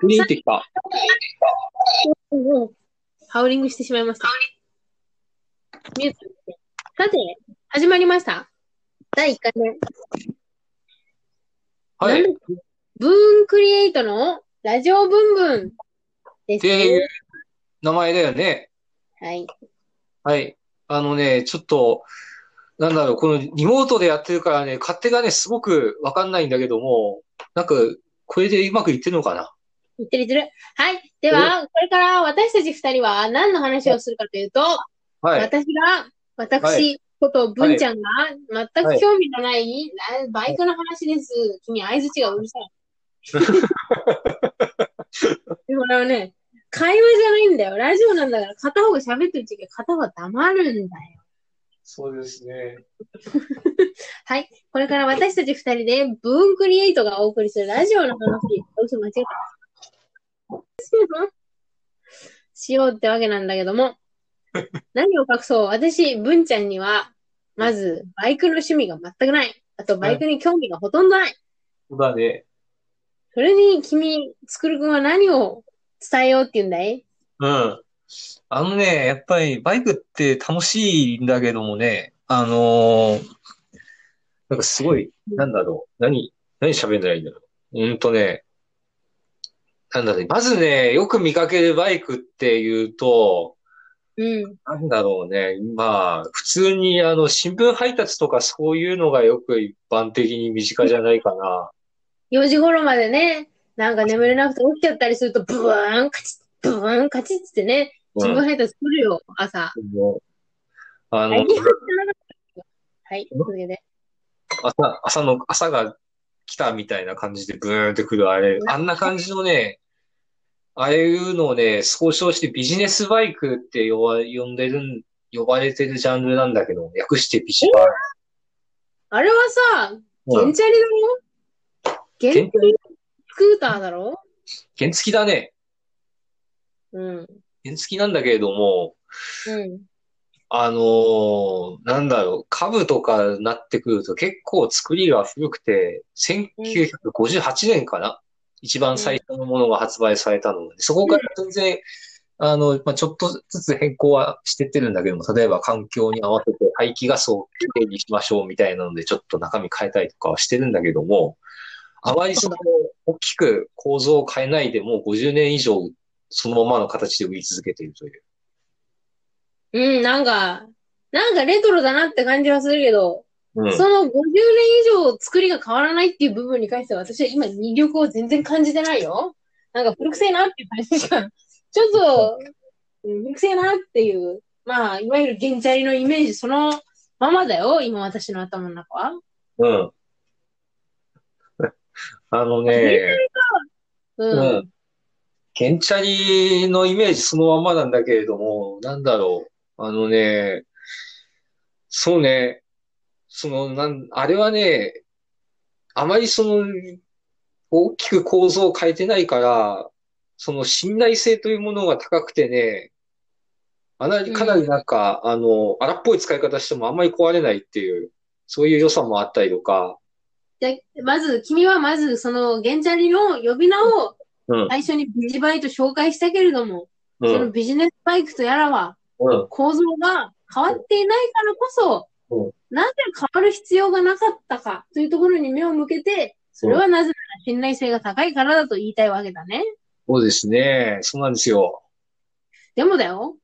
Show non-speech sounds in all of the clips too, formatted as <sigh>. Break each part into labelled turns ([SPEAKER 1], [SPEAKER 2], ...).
[SPEAKER 1] グリーンってきた。
[SPEAKER 2] うんうんハウリングしてしまいました。ミュさて、始まりました。第1回目。
[SPEAKER 1] はい。
[SPEAKER 2] ブーンクリエイトのラジオブンブンです
[SPEAKER 1] ていう
[SPEAKER 2] ね。
[SPEAKER 1] 名前だよね。
[SPEAKER 2] はい。
[SPEAKER 1] はい。あのね、ちょっと、なんだろう、このリモートでやってるからね、勝手がね、すごくわかんないんだけども、なんか、これでうまくいってるのかな？
[SPEAKER 2] 言ってる言ってる。はい。では、これから私たち二人は何の話をするかというと、
[SPEAKER 1] はい。
[SPEAKER 2] 私が、私、
[SPEAKER 1] はい
[SPEAKER 2] こと文ちゃんが全く興味のない、バイクの話です。君、相づちがうるさい。<laughs> でもね、会話じゃないんだよ。ラジオなんだから、片方が喋ってる時は片方は黙るんだよ。
[SPEAKER 1] そうですね。<laughs>
[SPEAKER 2] はい。これから私たち二人で、ブーンクリエイトがお送りするラジオの話、嘘間違えた。しようってわけなんだけども、<laughs> 何を隠そう、私、文ちゃんには、まず、バイクの趣味が全くない。あと、バイクに興味がほとんどない。
[SPEAKER 1] そうだね。
[SPEAKER 2] それに、君、つくるくんは何を伝えようって言うんだい？
[SPEAKER 1] うん。あのね、やっぱりバイクって楽しいんだけどもね、あのーなんかすごい、なんだろう。何、何喋んだらいいんだろう。うんとね、なんだろう。まずね、よく見かけるバイクっていうと、
[SPEAKER 2] うん。
[SPEAKER 1] なんだろうね。まあ、普通にあの、新聞配達とかそういうのがよく一般的に身近じゃないかな。
[SPEAKER 2] 4時頃までね、なんか眠れなくて起きちゃったりすると、ブーン、カチッ、ブーン、カチッってね、新聞配達来るよ、朝。
[SPEAKER 1] もうあの
[SPEAKER 2] はい、続けて。
[SPEAKER 1] 朝、朝の、朝が来たみたいな感じでブーンってくるあれ、あんな感じのね、ああいうのをね、総称してビジネスバイクって呼ば、呼んでるん、呼ばれてるジャンルなんだけど、略してビジバイ
[SPEAKER 2] あれはさ、ゲンチャリだろゲン
[SPEAKER 1] 原付
[SPEAKER 2] スクーターだろ？
[SPEAKER 1] 原付だね。
[SPEAKER 2] うん。
[SPEAKER 1] 原付なんだけれども、
[SPEAKER 2] うん。
[SPEAKER 1] あのーなんだろう、株とかなってくると結構作りが古くて、1958年かな、一番最初のものが発売されたので、そこから全然、あの、まあ、ちょっとずつ変更はしてってるんだけども、例えば環境に合わせて排気ガスをきれいにしましょうみたいなので、ちょっと中身変えたりとかはしてるんだけども、あまりその、大きく構造を変えないでもう50年以上、そのままの形で売り続けているという。
[SPEAKER 2] うん、なんか、なんかレトロだなって感じはするけど、
[SPEAKER 1] うん。
[SPEAKER 2] その50年以上作りが変わらないっていう部分に関しては私は今魅力を全然感じてないよ。なんか古くせえなっていう感じしか、ちょっと、うん古くせえなっていう、まあ、いわゆる原チャリのイメージそのままだよ、今私の頭の中は。
[SPEAKER 1] うん。あのね、
[SPEAKER 2] うん。
[SPEAKER 1] うんケンチャリのイメージそのままなんだけれども、なんだろう。あのね、そうね、その、なん、あれはね、あまりその、大きく構造を変えてないから、その信頼性というものが高くてね、あなり、かなりなんか、あの、荒っぽい使い方してもあんまり壊れないっていう、そういう良さもあったりとか、
[SPEAKER 2] じゃ、まず、君はまず、その、原チャリの呼び名を
[SPEAKER 1] うん、
[SPEAKER 2] 最初にビジバイと紹介したけれども、
[SPEAKER 1] う
[SPEAKER 2] その
[SPEAKER 1] ん、
[SPEAKER 2] ビジネスバイクとやらは、
[SPEAKER 1] うん、
[SPEAKER 2] 構造が変わっていないからこそ、
[SPEAKER 1] うん
[SPEAKER 2] なぜ変わる必要がなかったかというところに目を向けて、それはなぜなら信頼性が高いからだと言いたいわけだね。
[SPEAKER 1] そうですね。そうなんですよ。
[SPEAKER 2] でもだよ。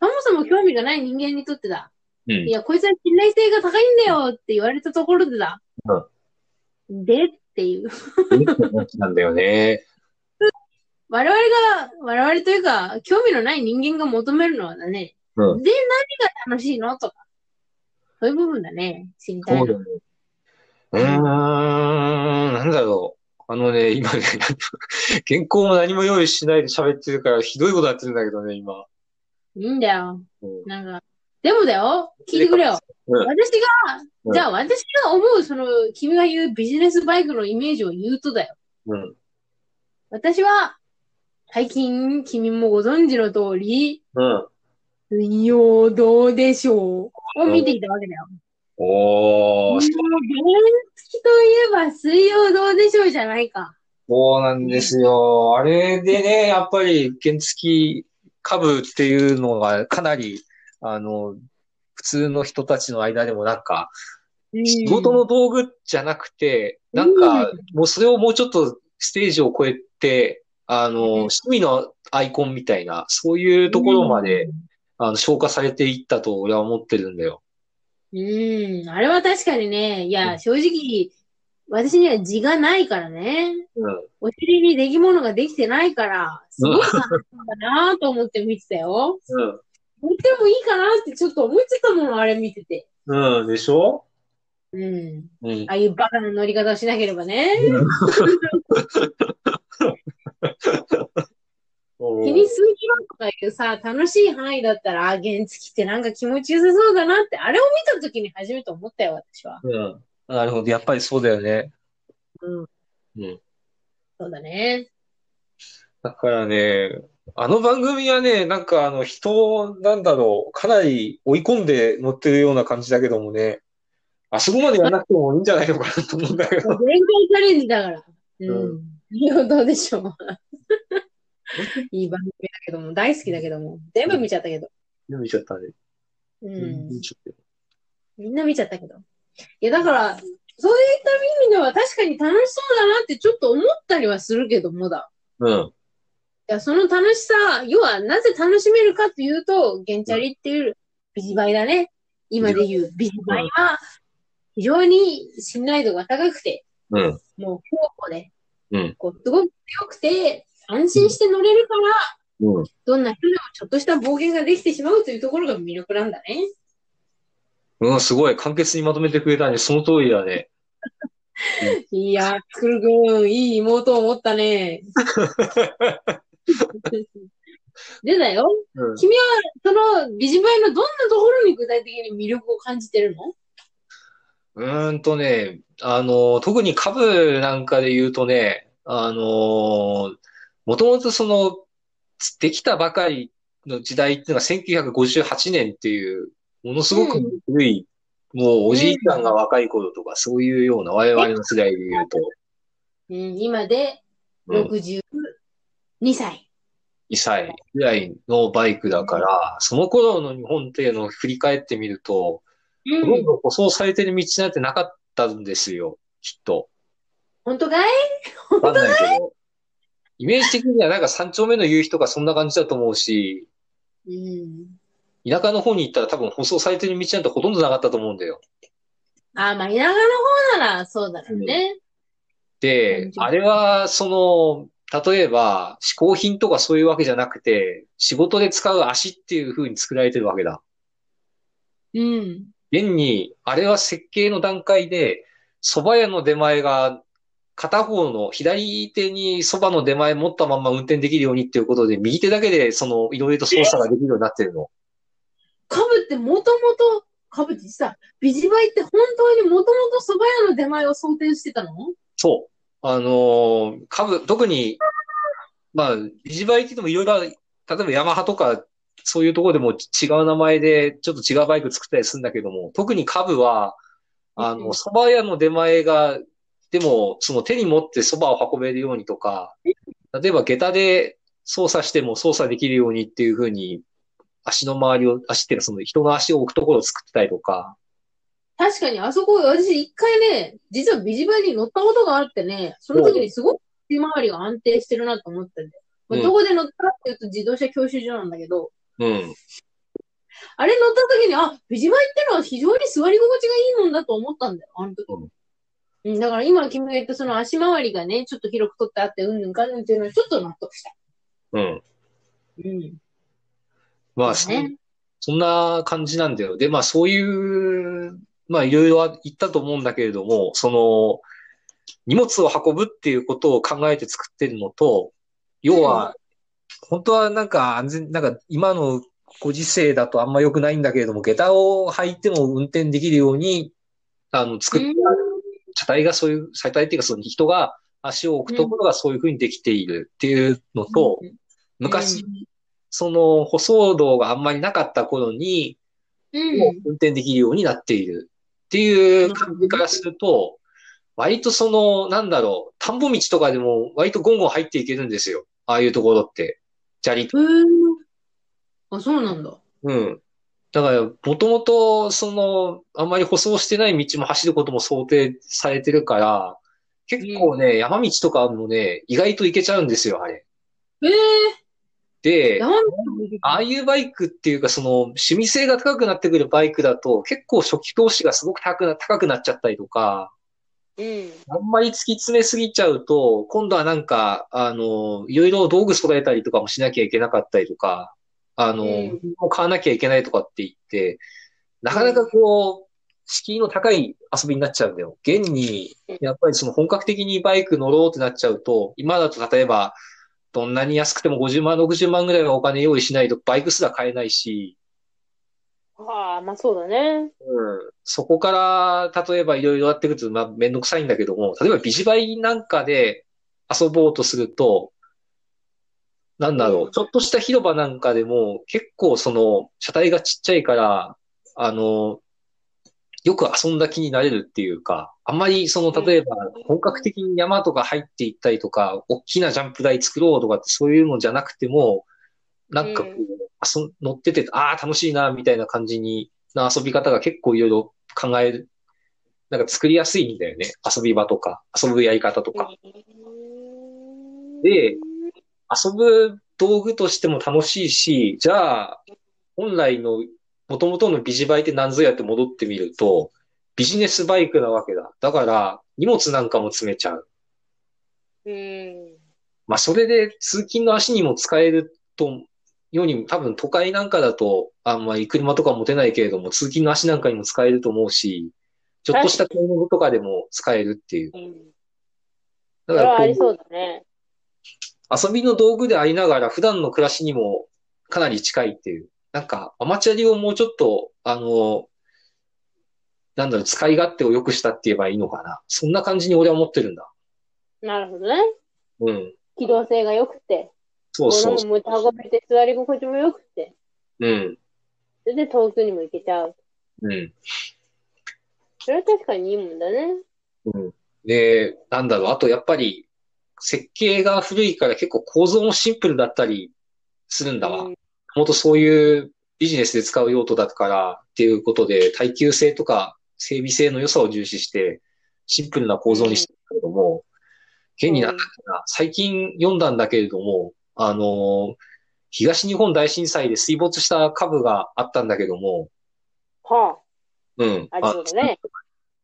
[SPEAKER 2] そもそも興味がない人間にとってだ。
[SPEAKER 1] うん
[SPEAKER 2] い。や、こいつは信頼性が高いんだよって言われたところでだ。でっていう。
[SPEAKER 1] なんだよね。<laughs>
[SPEAKER 2] 我々が、我々というか、興味のない人間が求めるのはだね。
[SPEAKER 1] うん
[SPEAKER 2] で、何が楽しいのとか。そういう部分だね。知りた。
[SPEAKER 1] そうだね。うーん、なんだろう。あのね、今ね、<laughs> 原稿も何も用意しないで喋ってるから、ひどいことやってるんだけどね、今。
[SPEAKER 2] いいんだよ。
[SPEAKER 1] うん
[SPEAKER 2] なんか、でもだよ。聞いてくれよ。
[SPEAKER 1] うん
[SPEAKER 2] 私が、
[SPEAKER 1] うん
[SPEAKER 2] じゃあ私が思う、その、君が言うビジネスバイクのイメージを言うとだよ。
[SPEAKER 1] うん。
[SPEAKER 2] 私は、最近、君もご存知の通り、
[SPEAKER 1] うん。
[SPEAKER 2] 水曜どうでしょう？を見ていたわけだよ。
[SPEAKER 1] おー、
[SPEAKER 2] もう原付といえば水曜どうでしょうじゃないか。
[SPEAKER 1] そうなんですよ。あれでね、やっぱり原付株っていうのがかなり、あの、普通の人たちの間でもなんか、仕事の道具じゃなくて、なんか、もうそれをもうちょっとステージを超えて、あの、趣味のアイコンみたいな、そういうところまで、あの、消化されていったと俺は思ってるんだよ。
[SPEAKER 2] うん、あれは確かにね、いや、正直、私には字がないからね。
[SPEAKER 1] うん。
[SPEAKER 2] お尻に出来物ができてないから、すごい楽しんだなと思って見てたよ。
[SPEAKER 1] うん。
[SPEAKER 2] 乗ってもいいかなってちょっと思ってたもの、あれ見てて。
[SPEAKER 1] うん、でしょ？
[SPEAKER 2] うん。うん。ああいうバカな乗り方をしなければね。<laughs> かいうさ、楽しい範囲だったら、あ、原付ってなんか気持ちよさそうだなって、あれを見たときに初めて思ったよ、私は。
[SPEAKER 1] うん。なるほど。やっぱりそうだよね。
[SPEAKER 2] うん。
[SPEAKER 1] うん。
[SPEAKER 2] そうだね。
[SPEAKER 1] だからね、あの番組はね、なんかあの人、なんだろう、かなり追い込んで乗ってるような感じだけどもね、あそこまでやらなくてもいいんじゃないのかなと思うんだけど。
[SPEAKER 2] 全開チャレンジだから。うん。いや、<laughs> どうでしょう。<laughs> いい番組だけども、大好きだけども、全部見ちゃったけど。
[SPEAKER 1] 全部見ちゃったね。
[SPEAKER 2] うん。みんな見ちゃったけど。いや、だから、そういった意味では確かに楽しそうだなってちょっと思ったりはするけどもだ。
[SPEAKER 1] うん。い
[SPEAKER 2] や、その楽しさ、要はなぜ楽しめるかっていうと、ゲンチャリっていうビジバイだね。今で言うビジバイは、非常に信頼度が高くて、
[SPEAKER 1] うん。
[SPEAKER 2] もう強固で、
[SPEAKER 1] うん。
[SPEAKER 2] こう、すごく強くて、安心して乗れるから、
[SPEAKER 1] うん。
[SPEAKER 2] どんな人でもちょっとした冒険ができてしまうというところが魅力なんだね。
[SPEAKER 1] うん、すごい。簡潔にまとめてくれたね。その通りだね。<laughs>
[SPEAKER 2] いや、くるくん、いい妹を持ったね。<laughs> でだよ、うん、君は、その、ビジバイのどんなところに具体的に魅力を感じてるの？
[SPEAKER 1] うーんとね、あの、特に株なんかで言うとね、あの、もともとその、できたばかりの時代っていうのが1958年っていうものすごく古い、うん、もうおじいちゃんが若い頃とか、そういうような我々の世代で言うと。
[SPEAKER 2] うん、今で62歳。
[SPEAKER 1] 2歳ぐらいのバイクだから、その頃の日本っていうのを振り返ってみると、ほとんど舗装されてる道なんてなかったんですよ、きっと。
[SPEAKER 2] 本当かい？
[SPEAKER 1] わかんない。イメージ的にはなんか三丁目の夕日とかそんな感じだと思うし、
[SPEAKER 2] うん。
[SPEAKER 1] 田舎の方に行ったら多分舗装されてる道なんてほとんどなかったと思うんだよ。
[SPEAKER 2] あ、まあ田舎の方ならそうだろうね。
[SPEAKER 1] で、あれは、その、例えば、嗜好品とかそういうわけじゃなくて、仕事で使う足っていう風に作られてるわけだ。
[SPEAKER 2] うん。
[SPEAKER 1] 現に、あれは設計の段階で、蕎麦屋の出前が片方の左手に蕎麦の出前持ったまま運転できるようにっていうことで、右手だけでそのいろいろと操作ができるようになってるの。
[SPEAKER 2] カブってもともと、カブってさ、ビジバイって本当にもともと蕎麦屋の出前を想定してたの？
[SPEAKER 1] そう。あのー、カブ、特に、まあ、ビジバイって言ってもいろいろ、例えばヤマハとか、そういうところでも違う名前で、ちょっと違うバイク作ったりするんだけども、特にカブは、あの、蕎麦屋の出前が、でも、その手に持って蕎麦を運べるようにとか、例えば下駄で操作しても操作できるようにっていうふうに足の周りを、足っていうかその人の足を置くところを作ってたりとか。
[SPEAKER 2] 確かに、あそこ、私一回ね、実はビジバイに乗ったことがあってね、その時にすごく手回りが安定してるなと思ったんで。うん、どこで乗ったかっていうと自動車教習所なんだけど。
[SPEAKER 1] うん。
[SPEAKER 2] あれ乗った時に、あ、ビジバイってのは非常に座り心地がいいもんだと思ったんだよ、あの時。うん、だから今君が言ったその足回りがね、ちょっと広く取ってあって、うんぬんかんぬんっていうのはちょっと納得した。
[SPEAKER 1] うん。
[SPEAKER 2] うん。
[SPEAKER 1] まあ、ね、そんな感じなんだよ。で、まあそういう、まあいろいろ言ったと思うんだけれども、その、荷物を運ぶっていうことを考えて作ってるのと、要は、本当はなんか安全、なんか今のご時世だとあんま良くないんだけれども、下駄を履いても運転できるように、あの、作ってある。車体がそういう、車体っていうかその人が足を置くところがそういうふうにできているっていうのと、昔、その舗装道があんまりなかった頃に、もう運転できるようになっているっていう感じからすると、割とその、なんだろう、田んぼ道とかでも割とゴンゴン入っていけるんですよ。ああいうところって。砂利と。
[SPEAKER 2] あ、そうなんだ。
[SPEAKER 1] うん。だから、もともと、その、あんまり舗装してない道も走ることも想定されてるから、結構ね、山道とかもね、意外と行けちゃうんですよ、あれ。
[SPEAKER 2] ええ
[SPEAKER 1] で、
[SPEAKER 2] 山道
[SPEAKER 1] ああいうバイクっていうか、その、趣味性が高くなってくるバイクだと、結構初期投資がすごく高くな高くなっちゃったりとか、
[SPEAKER 2] うん。
[SPEAKER 1] あんまり突き詰めすぎちゃうと、今度はなんか、あの、いろいろ道具揃えたりとかもしなきゃいけなかったりとか、あの、
[SPEAKER 2] うん
[SPEAKER 1] も買わなきゃいけないとかって言って、なかなかこう、敷居の高い遊びになっちゃうんだよ。現に
[SPEAKER 2] うん、
[SPEAKER 1] やっぱりその本格的にバイク乗ろうってなっちゃうと、今だと例えば、どんなに安くても50万、60万ぐらいはお金用意しないとバイクすら買えないし、
[SPEAKER 2] ああ、まあそうだね。
[SPEAKER 1] うんそこから、例えばいろいろやっていくと、まあ、めんどくさいんだけども、例えばビジバイなんかで遊ぼうとすると、なんだろ
[SPEAKER 2] う。
[SPEAKER 1] ちょっとした広場なんかでも、結構その、車体がちっちゃいから、あの、よく遊んだ気になれるっていうか、あんまりその、例えば、本格的に山とか入っていったりとか、大きなジャンプ台作ろうとかってそういうのじゃなくても、なんかこう、遊ん乗ってて、ああ、楽しいな、みたいな感じに、な遊び方が結構いろいろ考える、なんか作りやすいんだよね。遊び場とか、遊ぶやり方とか。で遊ぶ道具としても楽しいし、じゃあ、本来の元々のビジバイって何ぞやって戻ってみると、ビジネスバイクなわけだ。だから、荷物なんかも詰めちゃう。
[SPEAKER 2] うん。
[SPEAKER 1] まあ、それで通勤の足にも使えると、ように、多分都会なんかだと、あんまり車とか持てないけれども、通勤の足なんかにも使えると思うし、ちょっとした買い物とかでも使えるっていう。
[SPEAKER 2] うん。
[SPEAKER 1] だからこう
[SPEAKER 2] ありそうだね。
[SPEAKER 1] 遊びの道具でありながら普段の暮らしにもかなり近いっていう。なんか、アマチュアリをもうちょっと、あの、なんだろう、使い勝手を良くしたって言えばいいのかな。そんな感じに俺は思ってるんだ。
[SPEAKER 2] なるほどね。
[SPEAKER 1] うん。
[SPEAKER 2] 機動性が良くて、
[SPEAKER 1] そうそう
[SPEAKER 2] 物も持ち運べて、座り心地も良くて、
[SPEAKER 1] うん。
[SPEAKER 2] それで遠くにも行けちゃう。
[SPEAKER 1] うん。
[SPEAKER 2] それは確かにいいもんだね。
[SPEAKER 1] うん。で、なんだろう、あとやっぱり、設計が古いから結構構造もシンプルだったりするんだわ。
[SPEAKER 2] うん
[SPEAKER 1] もっとそういうビジネスで使う用途だからっていうことで、耐久性とか整備性の良さを重視して、シンプルな構造にしてるけれども、現になんだっけな、最近読んだんだけれども、あの、東日本大震災で水没した株があったんだけども、
[SPEAKER 2] は
[SPEAKER 1] うん。
[SPEAKER 2] あ、ありそうだね。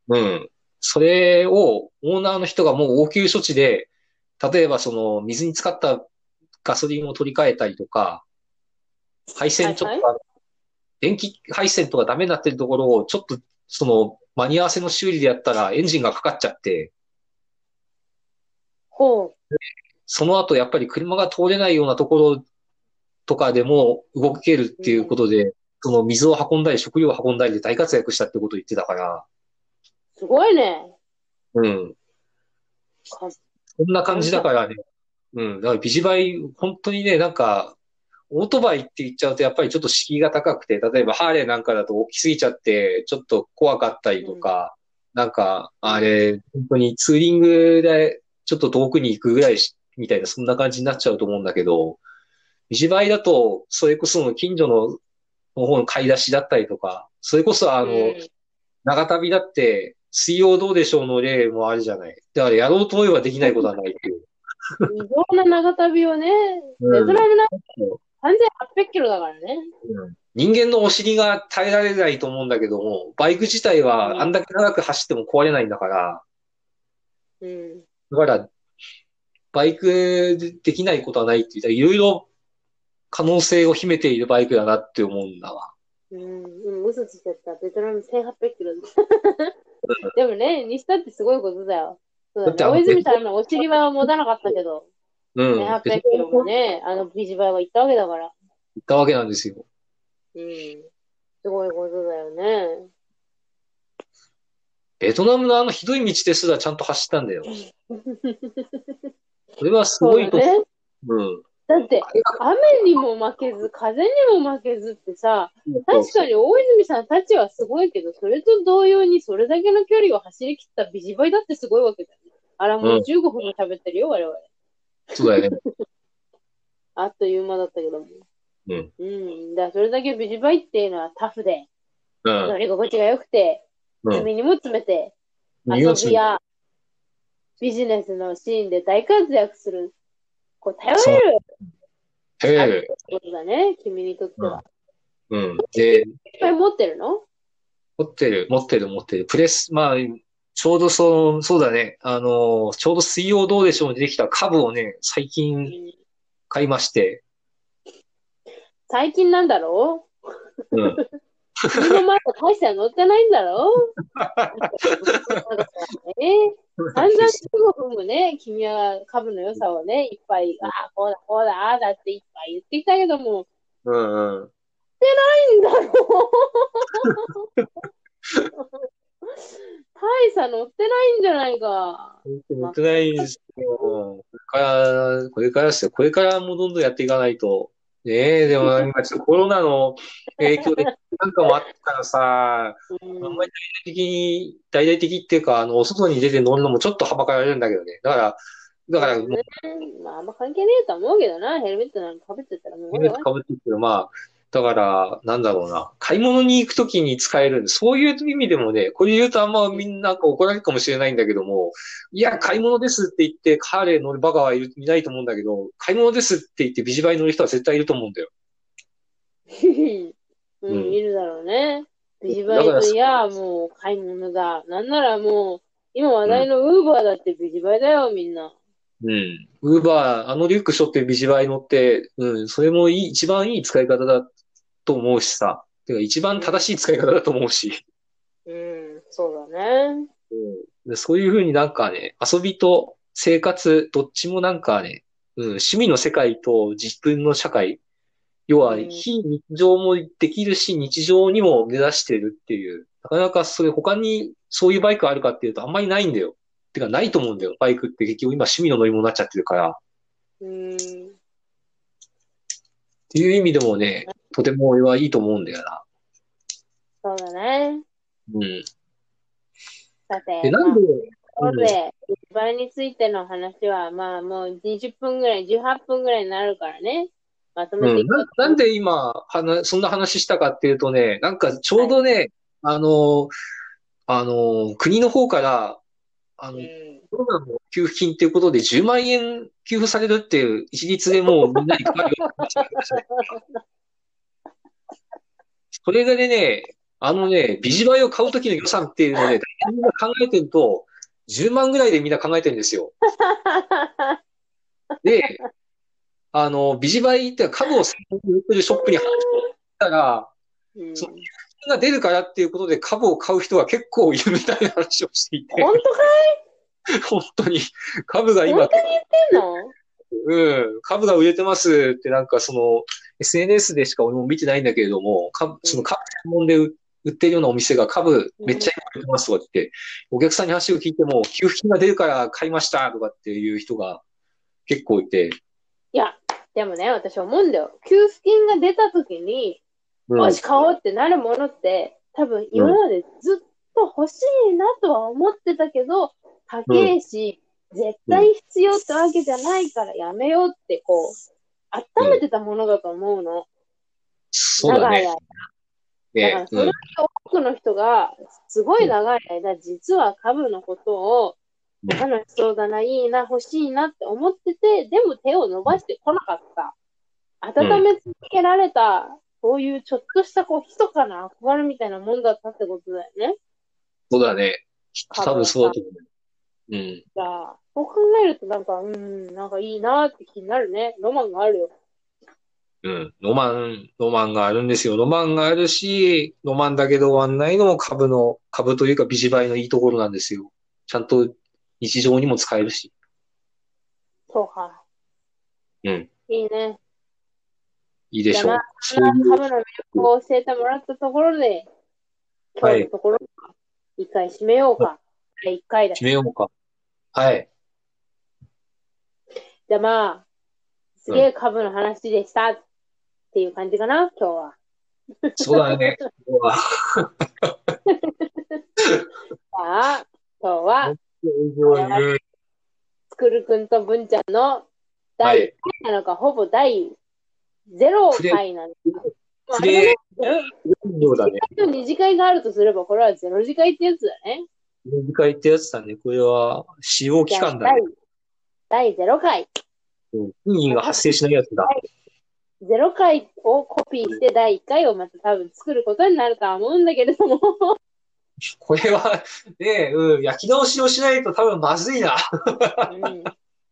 [SPEAKER 1] うん。それをオーナーの人がもう応急処置で、例えばその水に浸かったガソリンを取り替えたりとか、配線ちょっと、
[SPEAKER 2] は
[SPEAKER 1] 電気配線とかダメになってるところをちょっとその間に合わせの修理でやったらエンジンがかかっちゃって、
[SPEAKER 2] ほ
[SPEAKER 1] その後やっぱり車が通れないようなところとかでも動けるっていうことで、その水を運んだり食料を運んだりで大活躍したってことを言ってたから、
[SPEAKER 2] う。すごいね。
[SPEAKER 1] うん。
[SPEAKER 2] か
[SPEAKER 1] こんな感じだからね。うん。だからビジバイ、本当にね、なんか、オートバイって言っちゃうとやっぱりちょっと敷居が高くて、例えばハーレーなんかだと大きすぎちゃって、ちょっと怖かったりとか、なんか、あれ、本当にツーリングでちょっと遠くに行くぐらいし、みたいな、そんな感じになっちゃうと思うんだけど、ビジバイだと、それこその近所のの方の買い出しだったりとか、それこそあの、
[SPEAKER 2] うん
[SPEAKER 1] 長旅だって、水曜どうでしょうの例もあるじゃない。だからやろうと思えばできないことはないっていう。
[SPEAKER 2] 異常な長旅をね、
[SPEAKER 1] うん
[SPEAKER 2] ベトナムなんて3800キロだからね。
[SPEAKER 1] 人間のお尻が耐えられないと思うんだけども、バイク自体はあんだけ長く走っても壊れないんだから、
[SPEAKER 2] うん。
[SPEAKER 1] だから、バイクでできないことはないって言ったら、いろいろ可能性を秘めているバイクだなって思うんだわ。
[SPEAKER 2] うん、うん、嘘ついちゃった。ベトナム1800キロだ。でもね、にしたってすごいことだよ。そう大泉さんのお尻は持たなかったけど、
[SPEAKER 1] うん。
[SPEAKER 2] 1800キロもね、あのビジバイは行ったわけだから。
[SPEAKER 1] 行ったわけなんですよ。
[SPEAKER 2] うん。すごいことだよね。
[SPEAKER 1] ベトナムのあのひどい道ですらちゃんと走ったんだよ。これはすごいと、
[SPEAKER 2] そうだね。
[SPEAKER 1] うん。
[SPEAKER 2] だって、雨にも負けず、風にも負けずってさ、確かに大泉さんたちはすごいけど、それと同様にそれだけの距離を走り切ったビジバイだってすごいわけだよね。あら、もう
[SPEAKER 1] うん
[SPEAKER 2] 15分も喋ってるよ、我々。
[SPEAKER 1] そうだよね。<laughs>
[SPEAKER 2] あっという間だったけども。
[SPEAKER 1] うん。
[SPEAKER 2] うん。だそれだけビジバイっていうのはタフで、
[SPEAKER 1] うん。
[SPEAKER 2] 乗り心地が良くて、
[SPEAKER 1] う
[SPEAKER 2] にも詰めて、遊びやビジネスのシーンで大活躍する、こう、頼れる
[SPEAKER 1] え。
[SPEAKER 2] ってことだね、君にとっては。
[SPEAKER 1] うん。で、
[SPEAKER 2] いっぱい持ってるの？
[SPEAKER 1] 持ってる、持ってる、持ってる。プレス、まあ、ちょうどそう、そうだね。あの、ちょうど水曜どうでしょうにできた株をね、最
[SPEAKER 2] う
[SPEAKER 1] 近
[SPEAKER 2] ん
[SPEAKER 1] 買いまして。
[SPEAKER 2] 最近なんだろ
[SPEAKER 1] うん。<laughs>
[SPEAKER 2] う君の前と大しては乗ってないんだろ？<laughs> うえ散々15分もね、君は株の良さをね、いっぱい、ああ、こうだ、こうだ、ああだっていっぱい言ってきたけども、
[SPEAKER 1] うんうん。
[SPEAKER 2] ないんだろ？う <laughs> 大差乗ってないんじゃないか。
[SPEAKER 1] 乗ってないですよ。これから、これからですよ。これからもうどんどんやっていかないと。ねえ、でも今ちょっとコロナの影響でなんかもあったからさ、
[SPEAKER 2] うん
[SPEAKER 1] あんまり大々的に、大々的っていうか、あの、お外に出て乗るのもちょっとはばかられるんだけどね。だから、だから、もう
[SPEAKER 2] ね、まあ、あんま関係ねえと思うけどな、ヘルメットなんか被ってたらもう
[SPEAKER 1] ヘルメット被ってるけど、まあ、だから、なんだろうな。買い物に行くときに使えるんで、そういう意味でもね、これ言うとあんまみんな怒られるかもしれないんだけども、いや、買い物ですって言って、カーレー乗るバカはいるいないと思うんだけど、買い物ですって言ってビジバイ乗る人は絶対いると思うんだよ。<laughs>
[SPEAKER 2] う
[SPEAKER 1] うん
[SPEAKER 2] ん、いるだろうね。ビジバイトや、もう買い物だ。なんならもう、今話題のウーバーだってビジバイだよ、みんな。
[SPEAKER 1] うん。ウーバー、あのリュック背負ってビジバイ乗って、うん、それもいい、一番いい使い方だと思うしさ。てか一番正しい使い方だと思うし。
[SPEAKER 2] うん、そうだね。
[SPEAKER 1] でそういうふうになんかね、遊びと生活、どっちもなんかね、うん、趣味の世界と自分の社会、要は
[SPEAKER 2] うん
[SPEAKER 1] 非日常もできるし、日常にも目指してるっていう、なかなかそれ他にそういうバイクあるかっていうとあんまりないんだよ。てかないと思うんだよ。バイクって結局今趣味の乗り物になっちゃってるから。っ
[SPEAKER 2] うん。
[SPEAKER 1] ていう意味でもね、とても俺はいいと思うんだよな。
[SPEAKER 2] そうだね。
[SPEAKER 1] うん。
[SPEAKER 2] さて、
[SPEAKER 1] で、なんで、
[SPEAKER 2] まあところで、ビジバイについての話は、まあもう20分ぐらい、18分ぐらいになるからね。まとめて。
[SPEAKER 1] うん、
[SPEAKER 2] いこう
[SPEAKER 1] ななんで今、はな、そんな話したかっていうとね、なんかちょうどね、あの、あの、国の方から、あの、
[SPEAKER 2] うん。
[SPEAKER 1] コロナの給付金っていうことで10万円給付されるっていう一律でもうみんなに配るようになっちゃいまそれがね、あのね、ビジバイを買うときの予算っていうのをね、みんな考えてると、10万ぐらいでみんな考えてるんですよ。<laughs> で、あの、ビジバイって株を専門に売ってるショップに入ったら、
[SPEAKER 2] うん。
[SPEAKER 1] そうが出るからっていうことで株を買う人が結構いるみたいな話をしていて、
[SPEAKER 2] 本当か <laughs>
[SPEAKER 1] 本当に。株が今
[SPEAKER 2] 本、当に言ってんの？
[SPEAKER 1] うん、株が売れてますってなんかその SNS でしか俺も見てないんだけれども、株その株専門で売売ってるようなお店が株めっちゃ売れてますとかって、お客さんに話を聞いても、給付金が出るから買いましたとかっていう人が結構いて、
[SPEAKER 2] いや、でもね、私思うんだよ。給付金が出た時に、
[SPEAKER 1] うん
[SPEAKER 2] よし、買おうってなるものって、多分今までずっと欲しいなとは思ってたけど、高いし、絶対必要ってわけじゃないからやめようって、こう、温めてたものだと思うの。
[SPEAKER 1] そうだね。
[SPEAKER 2] 長い間。だから
[SPEAKER 1] ね、
[SPEAKER 2] それだけ多くの人が、すごい長い間、実は株のことを、
[SPEAKER 1] うん
[SPEAKER 2] 楽しそうだな、いいな、欲しいなって思ってて、でも手を伸ばしてこなかった。温め続けられた、そういうちょっとした、こう、密かな憧れみたいなもんだったってことだよね。
[SPEAKER 1] そうだね。多分そうだと思う。うん。
[SPEAKER 2] じゃあ、そう考えるとなんか、うん、なんかいいなって気になるね。ロマンがあるよ。
[SPEAKER 1] うん。ロマン、ロマンがあるんですよ。ロマンがあるし、ロマンだけで終わんないのも株の、株というかビジバイのいいところなんですよ。ちゃんと日常にも使えるし。
[SPEAKER 2] そうか。
[SPEAKER 1] うん。
[SPEAKER 2] いいね。
[SPEAKER 1] いいでしょう。そういう、
[SPEAKER 2] 株の魅力を教えてもらったところで、今日のところ、一回締めようか。第一回だ。
[SPEAKER 1] 決めようか。はい。
[SPEAKER 2] じゃあまあ、すげえ株の話でしたっていう感じかな、今日は。
[SPEAKER 1] そうだね。<laughs> 今日は。<laughs>
[SPEAKER 2] さあ、今日は、
[SPEAKER 1] うん
[SPEAKER 2] つくるくんと文ちゃんの
[SPEAKER 1] は
[SPEAKER 2] 第
[SPEAKER 1] い
[SPEAKER 2] 1回なのか、ほぼ第0回なのか。だね二次会があるとすれば、これはゼロ次会ってやつだね。
[SPEAKER 1] 短いってやつだね。これは使用期間だね。
[SPEAKER 2] 第第0回。
[SPEAKER 1] うん本人が発生しないやつだ。
[SPEAKER 2] 0回をコピーして第1回をまた多分作ることになるとは思うんだけれども。<laughs>
[SPEAKER 1] これは、ね、うん、焼き直しをしないと多分まずいな。
[SPEAKER 2] うん。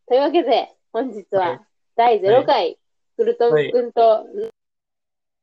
[SPEAKER 2] というわけで、本日は第0回、クルトン君と